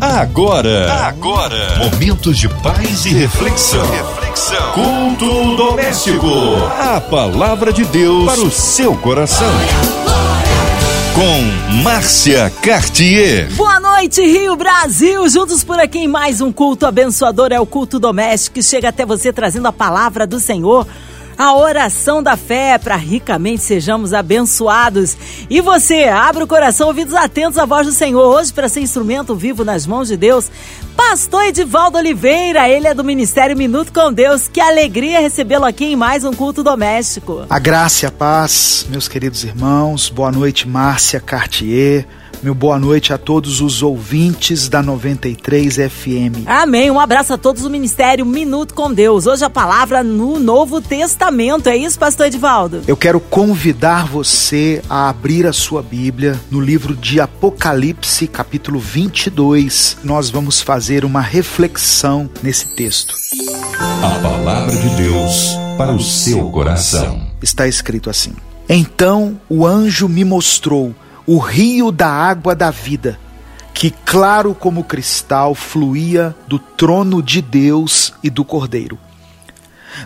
Agora, agora, momentos de paz e reflexão. reflexão. Culto doméstico. A palavra de Deus para o seu coração. Com Márcia Cartier. Boa noite, Rio Brasil. Juntos por aqui em mais um culto abençoador. É o culto doméstico que chega até você trazendo a palavra do Senhor a oração da fé para ricamente sejamos abençoados. E você, abre o coração, ouvidos atentos à voz do Senhor, hoje para ser instrumento vivo nas mãos de Deus. Pastor Edivaldo Oliveira, ele é do Ministério Minuto com Deus. Que alegria recebê-lo aqui em mais um culto doméstico. A graça e a paz, meus queridos irmãos. Boa noite, Márcia Cartier. Meu boa noite a todos os ouvintes da 93 FM. Amém. Um abraço a todos do Ministério Minuto com Deus. Hoje a palavra no Novo Testamento. É isso, pastor Edivaldo? Eu quero convidar você a abrir a sua Bíblia no livro de Apocalipse, capítulo 22. Nós vamos fazer uma reflexão nesse texto. A palavra de Deus para o seu coração. Está escrito assim: Então o anjo me mostrou o rio da água da vida, que claro como cristal fluía do trono de Deus e do Cordeiro.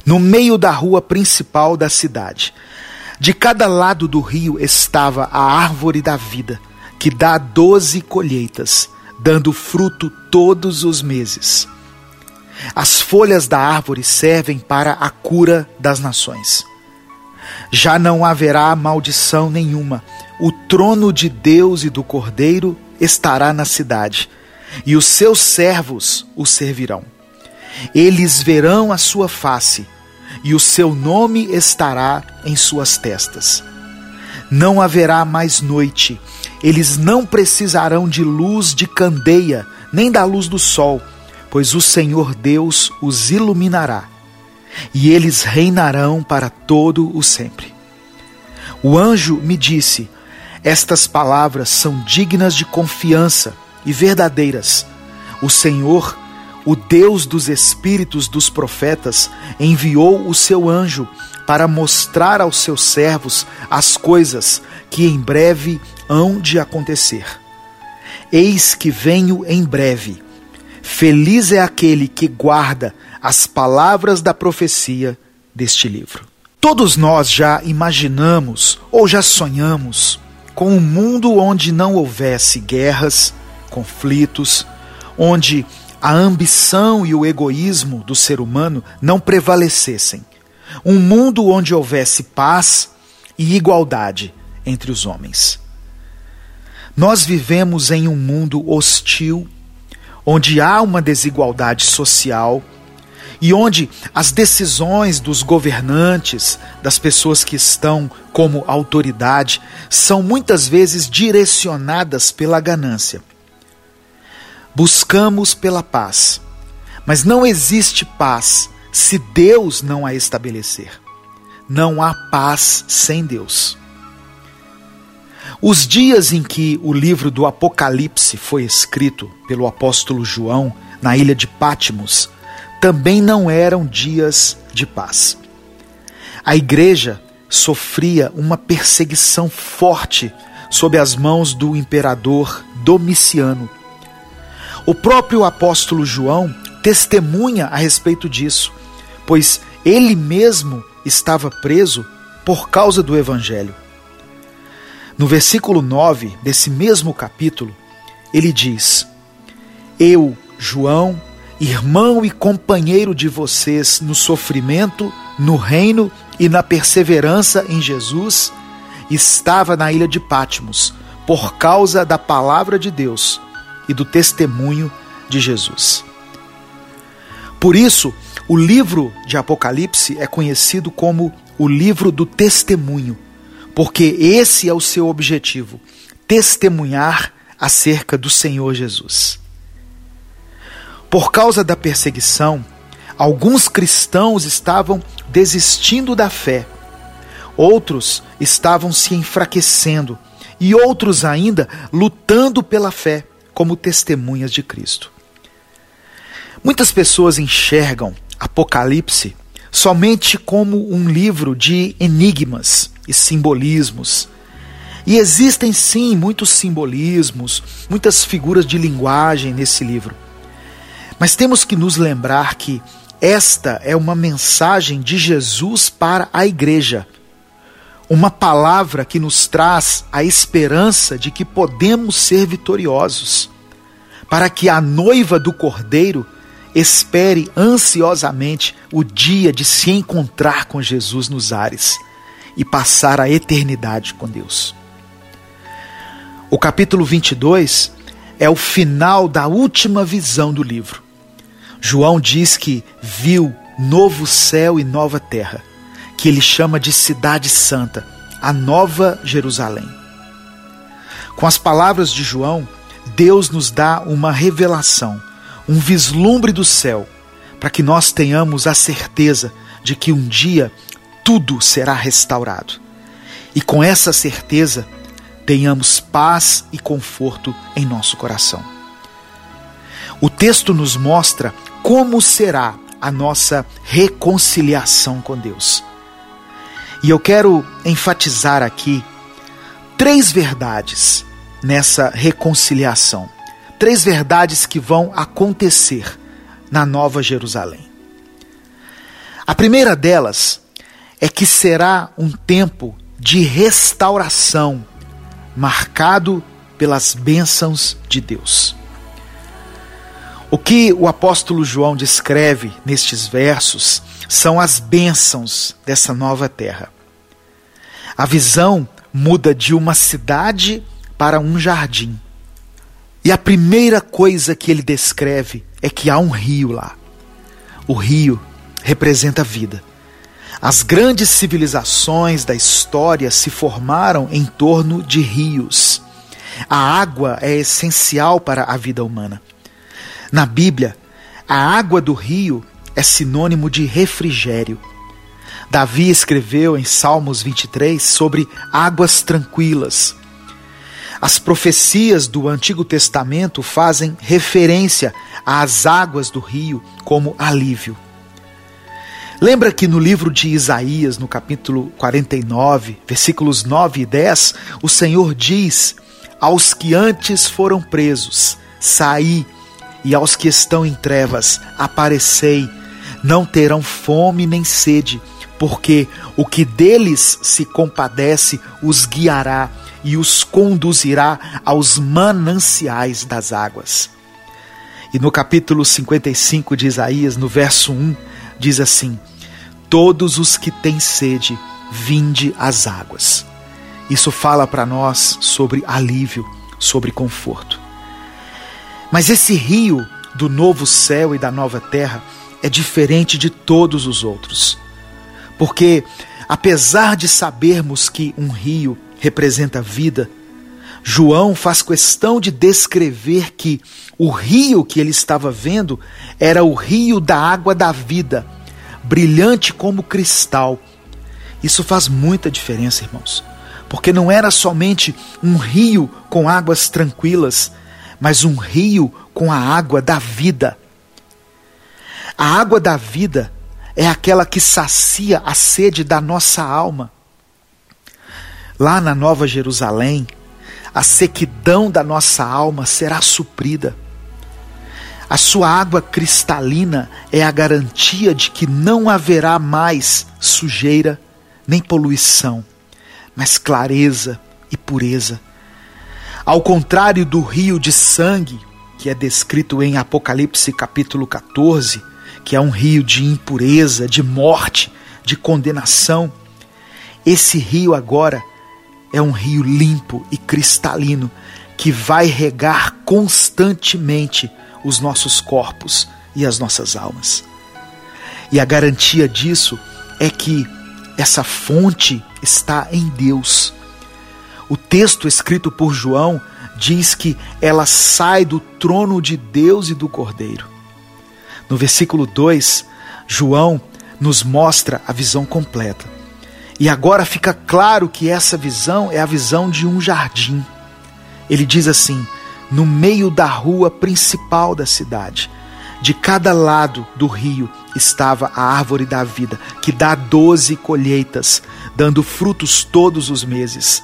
No meio da rua principal da cidade, de cada lado do rio estava a árvore da vida, que dá doze colheitas, dando fruto todos os meses. As folhas da árvore servem para a cura das nações. Já não haverá maldição nenhuma. O trono de Deus e do Cordeiro estará na cidade, e os seus servos o servirão. Eles verão a sua face, e o seu nome estará em suas testas. Não haverá mais noite, eles não precisarão de luz de candeia, nem da luz do sol, pois o Senhor Deus os iluminará e eles reinarão para todo o sempre. O anjo me disse: Estas palavras são dignas de confiança e verdadeiras. O Senhor, o Deus dos espíritos dos profetas, enviou o seu anjo para mostrar aos seus servos as coisas que em breve hão de acontecer. Eis que venho em breve. Feliz é aquele que guarda as palavras da profecia deste livro. Todos nós já imaginamos ou já sonhamos com um mundo onde não houvesse guerras, conflitos, onde a ambição e o egoísmo do ser humano não prevalecessem. Um mundo onde houvesse paz e igualdade entre os homens. Nós vivemos em um mundo hostil, onde há uma desigualdade social e onde as decisões dos governantes, das pessoas que estão como autoridade, são muitas vezes direcionadas pela ganância. Buscamos pela paz, mas não existe paz se Deus não a estabelecer. Não há paz sem Deus. Os dias em que o livro do Apocalipse foi escrito pelo apóstolo João na ilha de Pátimos também não eram dias de paz. A igreja sofria uma perseguição forte sob as mãos do imperador Domiciano. O próprio apóstolo João testemunha a respeito disso, pois ele mesmo estava preso por causa do evangelho. No versículo 9 desse mesmo capítulo, ele diz: Eu, João, irmão e companheiro de vocês no sofrimento, no reino e na perseverança em Jesus, estava na ilha de Pátimos por causa da palavra de Deus e do testemunho de Jesus. Por isso, o livro de Apocalipse é conhecido como o livro do testemunho, porque esse é o seu objetivo: testemunhar acerca do Senhor Jesus. Por causa da perseguição, alguns cristãos estavam desistindo da fé, outros estavam se enfraquecendo e outros ainda lutando pela fé como testemunhas de Cristo. Muitas pessoas enxergam Apocalipse somente como um livro de enigmas e simbolismos. E existem sim muitos simbolismos, muitas figuras de linguagem nesse livro. Mas temos que nos lembrar que esta é uma mensagem de Jesus para a igreja. Uma palavra que nos traz a esperança de que podemos ser vitoriosos, para que a noiva do Cordeiro espere ansiosamente o dia de se encontrar com Jesus nos ares e passar a eternidade com Deus. O capítulo 22 é o final da última visão do livro. João diz que viu novo céu e nova terra, que ele chama de Cidade Santa, a Nova Jerusalém. Com as palavras de João, Deus nos dá uma revelação, um vislumbre do céu, para que nós tenhamos a certeza de que um dia tudo será restaurado. E com essa certeza, tenhamos paz e conforto em nosso coração. O texto nos mostra como será a nossa reconciliação com Deus. E eu quero enfatizar aqui três verdades nessa reconciliação. Três verdades que vão acontecer na Nova Jerusalém. A primeira delas é que será um tempo de restauração marcado pelas bênçãos de Deus. O que o apóstolo João descreve nestes versos são as bênçãos dessa nova terra. A visão muda de uma cidade para um jardim. E a primeira coisa que ele descreve é que há um rio lá. O rio representa a vida. As grandes civilizações da história se formaram em torno de rios. A água é essencial para a vida humana. Na Bíblia, a água do rio é sinônimo de refrigério. Davi escreveu em Salmos 23 sobre águas tranquilas. As profecias do Antigo Testamento fazem referência às águas do rio como alívio. Lembra que no livro de Isaías, no capítulo 49, versículos 9 e 10, o Senhor diz: Aos que antes foram presos, saí, e aos que estão em trevas, aparecei. Não terão fome nem sede, porque o que deles se compadece os guiará e os conduzirá aos mananciais das águas. E no capítulo 55 de Isaías, no verso 1, diz assim: Todos os que têm sede, vinde às águas. Isso fala para nós sobre alívio, sobre conforto. Mas esse rio do novo céu e da nova terra é diferente de todos os outros. Porque, apesar de sabermos que um rio representa vida, João faz questão de descrever que o rio que ele estava vendo era o rio da água da vida brilhante como cristal. Isso faz muita diferença, irmãos, porque não era somente um rio com águas tranquilas, mas um rio com a água da vida. A água da vida é aquela que sacia a sede da nossa alma. Lá na Nova Jerusalém, a sequidão da nossa alma será suprida. A sua água cristalina é a garantia de que não haverá mais sujeira nem poluição, mas clareza e pureza. Ao contrário do rio de sangue, que é descrito em Apocalipse capítulo 14, que é um rio de impureza, de morte, de condenação, esse rio agora é um rio limpo e cristalino que vai regar constantemente os nossos corpos e as nossas almas. E a garantia disso é que essa fonte está em Deus. O texto escrito por João diz que ela sai do trono de Deus e do Cordeiro. No versículo 2, João nos mostra a visão completa. E agora fica claro que essa visão é a visão de um jardim. Ele diz assim: no meio da rua principal da cidade. De cada lado do rio estava a árvore da vida, que dá doze colheitas, dando frutos todos os meses.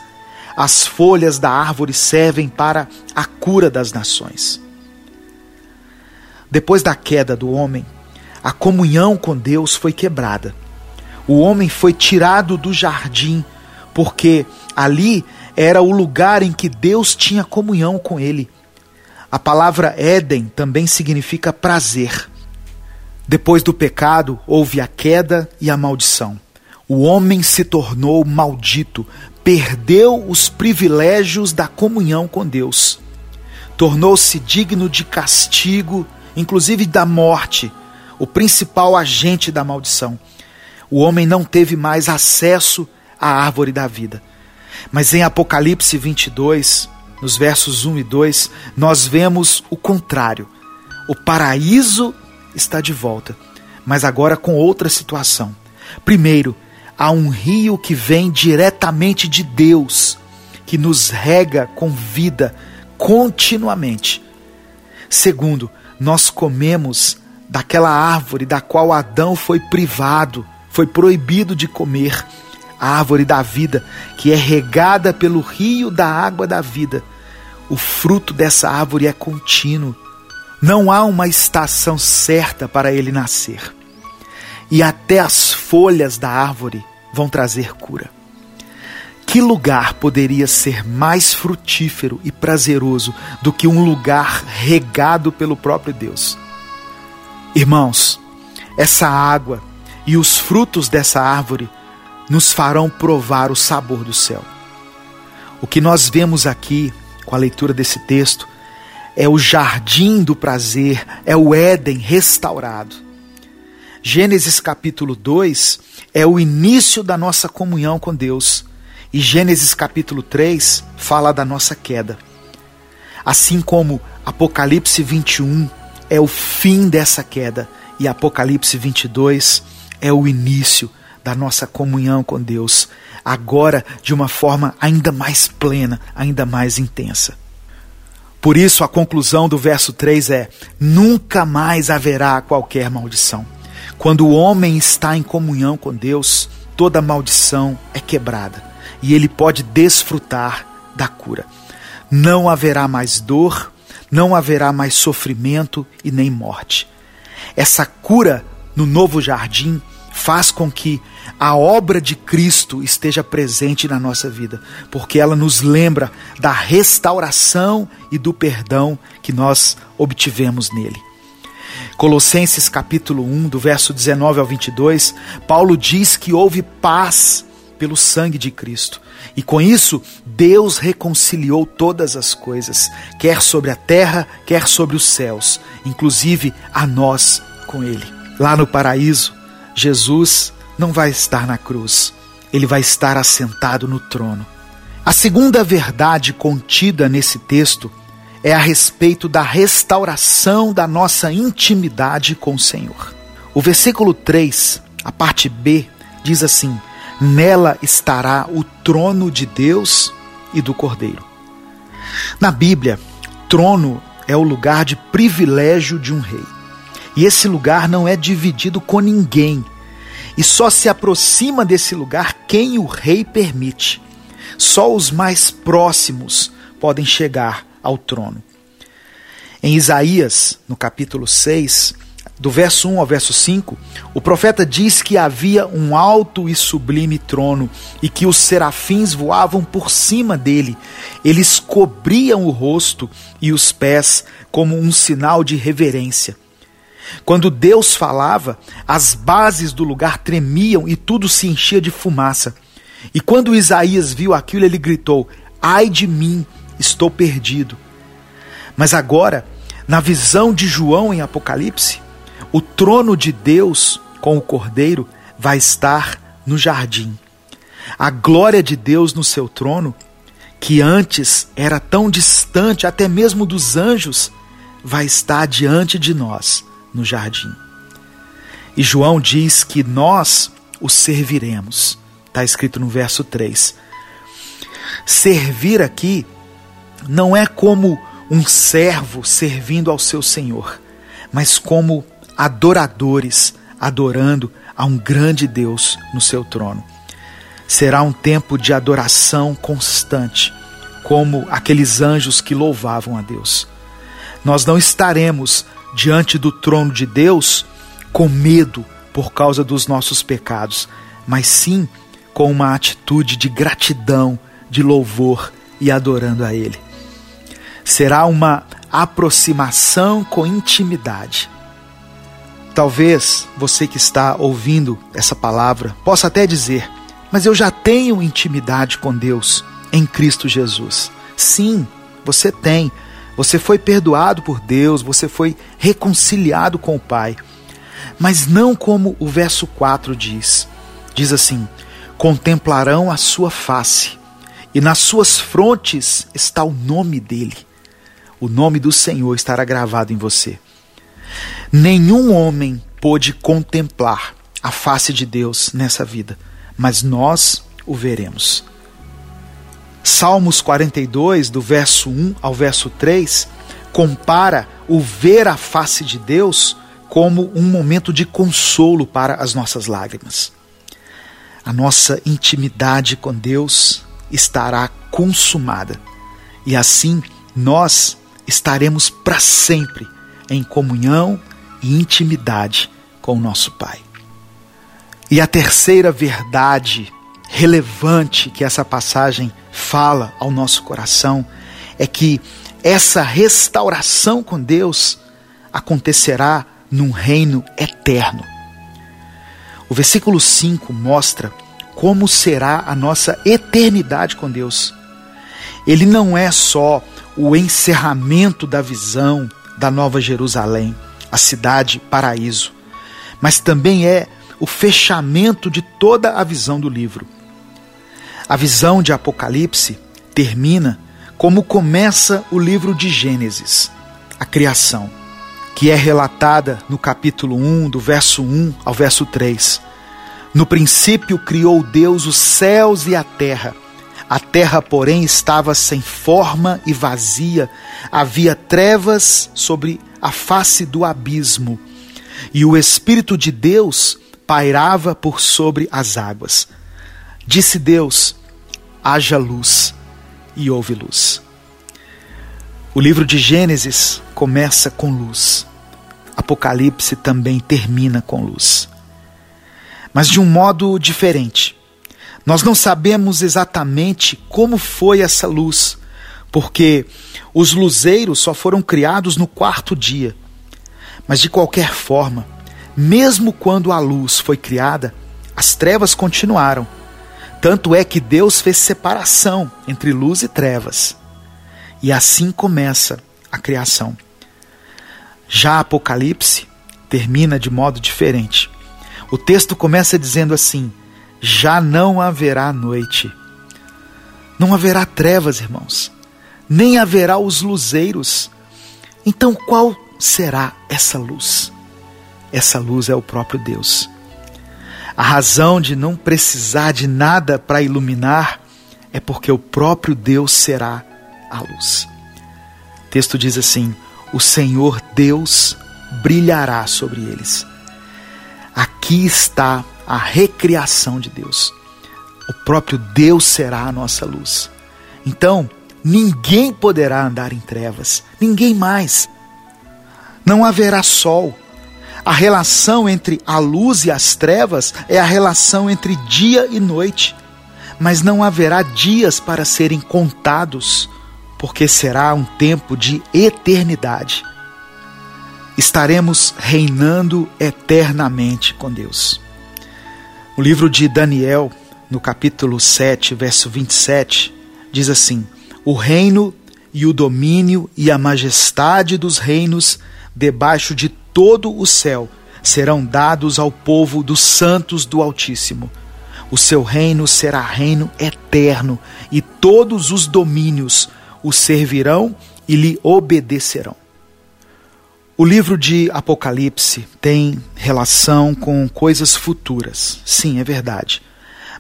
as folhas da árvore servem para a cura das nações. Depois da queda do homem, a comunhão com Deus foi quebrada. O homem foi tirado do jardim, porque ali era o lugar em que Deus tinha comunhão com ele. A palavra Éden também significa prazer. Depois do pecado, houve a queda e a maldição. O homem se tornou maldito, perdeu os privilégios da comunhão com Deus. Tornou-se digno de castigo, inclusive da morte, o principal agente da maldição. O homem não teve mais acesso à árvore da vida. Mas em Apocalipse 22, nos versos 1 e 2, nós vemos o contrário. O paraíso está de volta, mas agora com outra situação. Primeiro, há um rio que vem diretamente de Deus, que nos rega com vida continuamente. Segundo, nós comemos daquela árvore da qual Adão foi privado, foi proibido de comer a árvore da vida, que é regada pelo rio da água da vida. O fruto dessa árvore é contínuo. Não há uma estação certa para ele nascer. E até as folhas da árvore vão trazer cura. Que lugar poderia ser mais frutífero e prazeroso do que um lugar regado pelo próprio Deus? Irmãos, essa água e os frutos dessa árvore nos farão provar o sabor do céu. O que nós vemos aqui com a leitura desse texto é o jardim do prazer, é o Éden restaurado. Gênesis capítulo 2 é o início da nossa comunhão com Deus, e Gênesis capítulo 3 fala da nossa queda. Assim como Apocalipse 21 é o fim dessa queda, e Apocalipse 22 é o início da nossa comunhão com Deus, agora de uma forma ainda mais plena, ainda mais intensa. Por isso, a conclusão do verso 3 é: nunca mais haverá qualquer maldição. Quando o homem está em comunhão com Deus, toda maldição é quebrada e ele pode desfrutar da cura. Não haverá mais dor, não haverá mais sofrimento e nem morte. Essa cura no novo jardim faz com que a obra de Cristo esteja presente na nossa vida, porque ela nos lembra da restauração e do perdão que nós obtivemos nele. Colossenses capítulo 1, do verso 19 ao 22, Paulo diz que houve paz pelo sangue de Cristo. E com isso, Deus reconciliou todas as coisas, quer sobre a terra, quer sobre os céus, inclusive a nós com Ele. Lá no paraíso, Jesus não vai estar na cruz, ele vai estar assentado no trono. A segunda verdade contida nesse texto é a respeito da restauração da nossa intimidade com o Senhor. O versículo 3, a parte B, diz assim: Nela estará o trono de Deus e do Cordeiro. Na Bíblia, trono é o lugar de privilégio de um rei. E esse lugar não é dividido com ninguém, e só se aproxima desse lugar quem o rei permite. Só os mais próximos podem chegar ao trono. Em Isaías, no capítulo 6, do verso 1 ao verso 5, o profeta diz que havia um alto e sublime trono e que os serafins voavam por cima dele. Eles cobriam o rosto e os pés como um sinal de reverência. Quando Deus falava, as bases do lugar tremiam e tudo se enchia de fumaça. E quando Isaías viu aquilo, ele gritou: Ai de mim, estou perdido. Mas agora, na visão de João em Apocalipse, o trono de Deus com o cordeiro vai estar no jardim. A glória de Deus no seu trono, que antes era tão distante até mesmo dos anjos, vai estar diante de nós no jardim. E João diz que nós o serviremos. Está escrito no verso 3. Servir aqui não é como um servo servindo ao seu senhor, mas como adoradores adorando a um grande Deus no seu trono. Será um tempo de adoração constante, como aqueles anjos que louvavam a Deus. Nós não estaremos diante do trono de Deus com medo por causa dos nossos pecados, mas sim com uma atitude de gratidão, de louvor e adorando a Ele. Será uma aproximação com intimidade. Talvez você que está ouvindo essa palavra possa até dizer: mas eu já tenho intimidade com Deus em Cristo Jesus. Sim, você tem. Você foi perdoado por Deus, você foi reconciliado com o Pai. Mas não como o verso 4 diz. Diz assim: Contemplarão a sua face, e nas suas frontes está o nome dele. O nome do Senhor estará gravado em você. Nenhum homem pôde contemplar a face de Deus nessa vida mas nós o veremos. Salmos 42, do verso 1 ao verso 3, compara o ver a face de Deus como um momento de consolo para as nossas lágrimas. A nossa intimidade com Deus estará consumada e assim nós estaremos para sempre em comunhão e intimidade com o nosso Pai. E a terceira verdade relevante que essa passagem fala ao nosso coração é que essa restauração com Deus acontecerá num reino eterno. O versículo 5 mostra como será a nossa eternidade com Deus. Ele não é só o encerramento da visão da Nova Jerusalém, a cidade paraíso, mas também é o fechamento de toda a visão do livro. A visão de Apocalipse termina como começa o livro de Gênesis, a criação, que é relatada no capítulo 1, do verso 1 ao verso 3. No princípio criou Deus os céus e a terra. A terra, porém, estava sem forma e vazia, havia trevas sobre a face do abismo. E o Espírito de Deus pairava por sobre as águas. Disse Deus: haja luz, e houve luz. O livro de Gênesis começa com luz. Apocalipse também termina com luz. Mas de um modo diferente. Nós não sabemos exatamente como foi essa luz, porque os luzeiros só foram criados no quarto dia. Mas de qualquer forma, mesmo quando a luz foi criada, as trevas continuaram. Tanto é que Deus fez separação entre luz e trevas. E assim começa a criação. Já Apocalipse termina de modo diferente. O texto começa dizendo assim: Já não haverá noite. Não haverá trevas, irmãos. Nem haverá os luzeiros. Então qual será essa luz? essa luz é o próprio Deus. A razão de não precisar de nada para iluminar é porque o próprio Deus será a luz. O texto diz assim: O Senhor Deus brilhará sobre eles. Aqui está a recriação de Deus. O próprio Deus será a nossa luz. Então, ninguém poderá andar em trevas, ninguém mais. Não haverá sol, a relação entre a luz e as trevas é a relação entre dia e noite. Mas não haverá dias para serem contados, porque será um tempo de eternidade. Estaremos reinando eternamente com Deus. O livro de Daniel, no capítulo 7, verso 27, diz assim: O reino e o domínio e a majestade dos reinos debaixo de todo o céu serão dados ao povo dos santos do Altíssimo. O seu reino será reino eterno, e todos os domínios o servirão e lhe obedecerão. O livro de Apocalipse tem relação com coisas futuras. Sim, é verdade.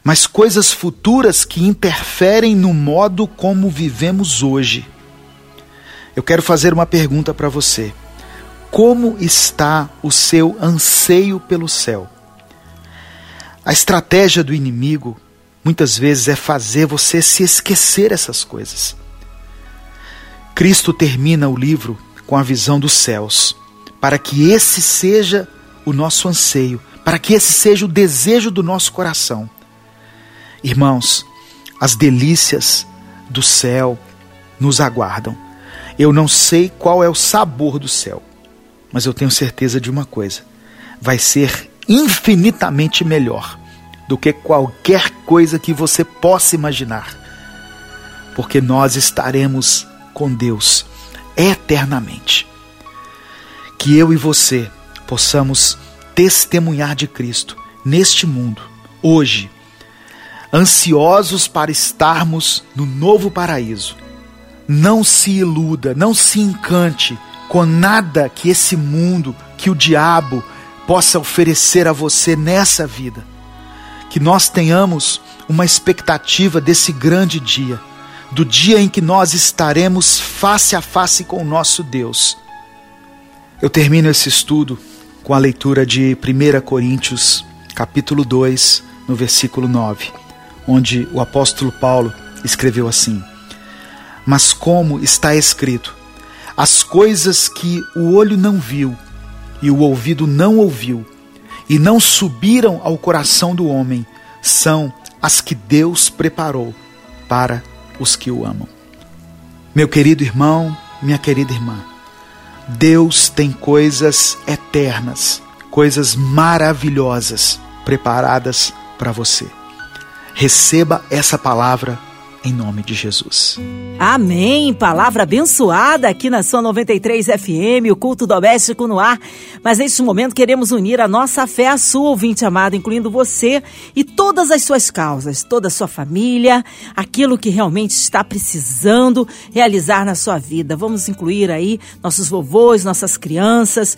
Mas coisas futuras que interferem no modo como vivemos hoje. Eu quero fazer uma pergunta para você. Como está o seu anseio pelo céu? A estratégia do inimigo muitas vezes é fazer você se esquecer essas coisas. Cristo termina o livro com a visão dos céus, para que esse seja o nosso anseio, para que esse seja o desejo do nosso coração. Irmãos, as delícias do céu nos aguardam. Eu não sei qual é o sabor do céu, mas eu tenho certeza de uma coisa: vai ser infinitamente melhor do que qualquer coisa que você possa imaginar, porque nós estaremos com Deus eternamente. Que eu e você possamos testemunhar de Cristo neste mundo, hoje, ansiosos para estarmos no novo paraíso. Não se iluda, não se encante com nada que esse mundo, que o diabo possa oferecer a você nessa vida. Que nós tenhamos uma expectativa desse grande dia, do dia em que nós estaremos face a face com o nosso Deus. Eu termino esse estudo com a leitura de 1 Coríntios, capítulo 2, no versículo 9 onde o apóstolo Paulo escreveu assim: Mas como está escrito, as coisas que o olho não viu e o ouvido não ouviu e não subiram ao coração do homem, são as que Deus preparou para os que o amam. Meu querido irmão, minha querida irmã, Deus tem coisas eternas, coisas maravilhosas preparadas para você. Receba essa palavra em nome de Jesus. Amém. Palavra abençoada aqui na sua 93 FM, o culto doméstico no ar. Mas neste momento queremos unir a nossa fé à sua, ouvinte amado, incluindo você e todas as suas causas, toda a sua família, aquilo que realmente está precisando realizar na sua vida. Vamos incluir aí nossos vovôs, nossas crianças,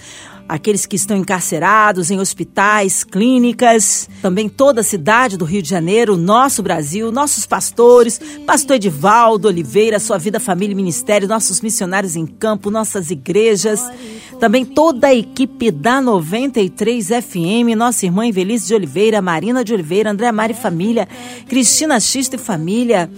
aqueles que estão encarcerados em hospitais, clínicas, também toda a cidade do Rio de Janeiro, nosso Brasil, nossos pastores, pastor Edivaldo Oliveira, sua vida, família e ministério, nossos missionários em campo, nossas igrejas, também toda a equipe da 93 FM, nossa irmã Invelice de Oliveira, Marina de Oliveira, André Mari Família, Cristina Xista e Família,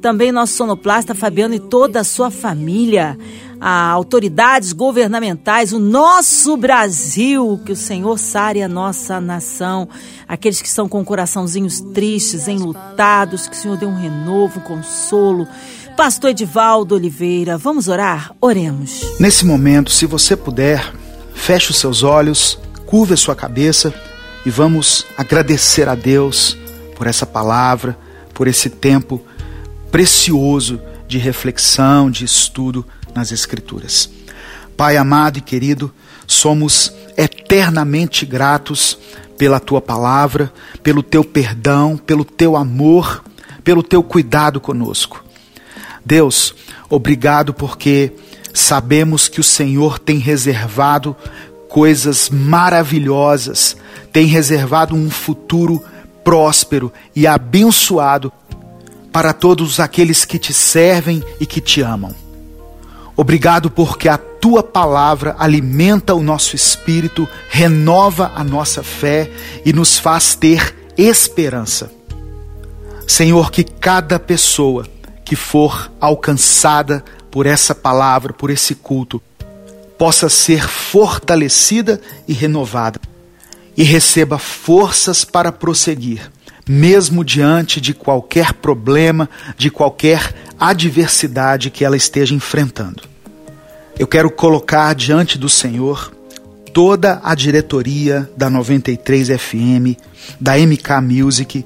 também nosso sonoplasta Fabiano e toda a sua família a autoridades governamentais, o nosso Brasil, que o Senhor sare a nossa nação, aqueles que estão com coraçãozinhos tristes, enlutados, que o Senhor dê um renovo, um consolo. Pastor Edivaldo Oliveira, vamos orar? Oremos. Nesse momento, se você puder, feche os seus olhos, curva a sua cabeça e vamos agradecer a Deus por essa palavra, por esse tempo precioso de reflexão, de estudo nas Escrituras. Pai amado e querido, somos eternamente gratos pela tua palavra, pelo teu perdão, pelo teu amor, pelo teu cuidado conosco. Deus, obrigado porque sabemos que o Senhor tem reservado coisas maravilhosas, tem reservado um futuro próspero e abençoado para todos aqueles que te servem e que te amam. Obrigado porque a tua palavra alimenta o nosso espírito, renova a nossa fé e nos faz ter esperança. Senhor, que cada pessoa que for alcançada por essa palavra, por esse culto, possa ser fortalecida e renovada e receba forças para prosseguir, mesmo diante de qualquer problema, de qualquer adversidade que ela esteja enfrentando. Eu quero colocar diante do Senhor toda a diretoria da 93 FM, da MK Music,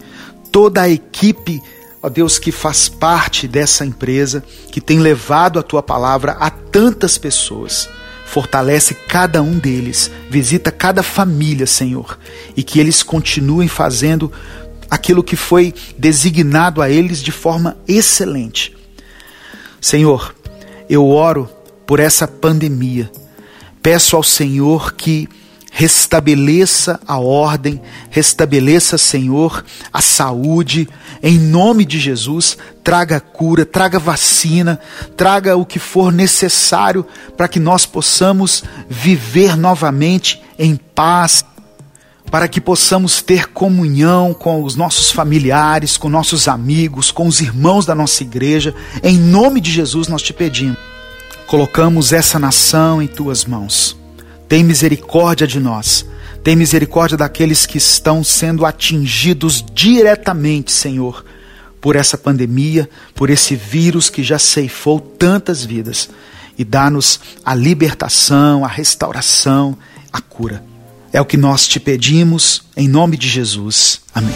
toda a equipe, ó Deus, que faz parte dessa empresa, que tem levado a tua palavra a tantas pessoas. Fortalece cada um deles, visita cada família, Senhor, e que eles continuem fazendo aquilo que foi designado a eles de forma excelente. Senhor, eu oro por essa pandemia. Peço ao Senhor que restabeleça a ordem, restabeleça, Senhor, a saúde, em nome de Jesus, traga cura, traga vacina, traga o que for necessário para que nós possamos viver novamente em paz. Para que possamos ter comunhão com os nossos familiares, com nossos amigos, com os irmãos da nossa igreja. Em nome de Jesus nós te pedimos. Colocamos essa nação em tuas mãos. Tem misericórdia de nós. Tem misericórdia daqueles que estão sendo atingidos diretamente, Senhor, por essa pandemia, por esse vírus que já ceifou tantas vidas. E dá-nos a libertação, a restauração, a cura. É o que nós te pedimos, em nome de Jesus. Amém.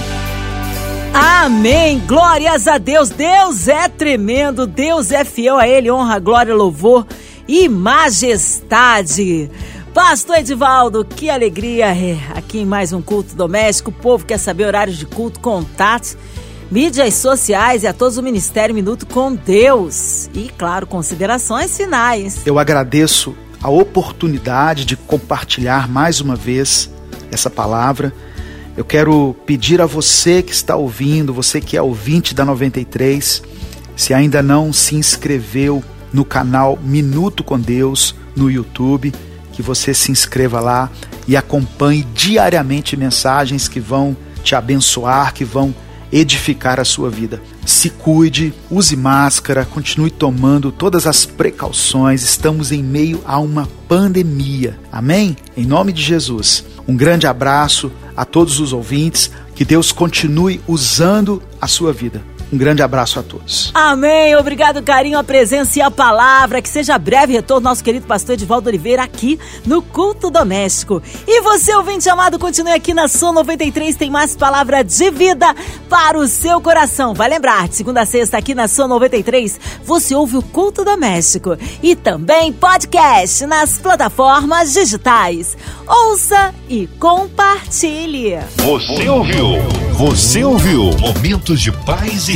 Amém. Glórias a Deus. Deus é tremendo. Deus é fiel a Ele. Honra, glória, louvor e majestade. Pastor Edivaldo, que alegria é aqui em mais um culto doméstico. O povo quer saber horários de culto, contatos, mídias sociais e a todos o Ministério Minuto com Deus. E, claro, considerações finais. Eu agradeço a oportunidade de compartilhar mais uma vez essa palavra. Eu quero pedir a você que está ouvindo, você que é ouvinte da 93, se ainda não se inscreveu no canal Minuto com Deus no YouTube, que você se inscreva lá e acompanhe diariamente mensagens que vão te abençoar, que vão edificar a sua vida. Se cuide, use máscara, continue tomando todas as precauções. Estamos em meio a uma pandemia. Amém? Em nome de Jesus. Um grande abraço a todos os ouvintes. Que Deus continue usando a sua vida. Um grande abraço a todos. Amém. Obrigado, carinho, a presença e a palavra. Que seja breve retorno nosso querido pastor Edivaldo Oliveira aqui no Culto Doméstico. E você, ouvinte amado, continue aqui na Som 93. Tem mais palavra de vida para o seu coração. Vai lembrar, de segunda a sexta aqui na Som 93, você ouve o Culto Doméstico e também podcast nas plataformas digitais. Ouça e compartilhe. Você ouviu? Você ouviu? Momentos de paz e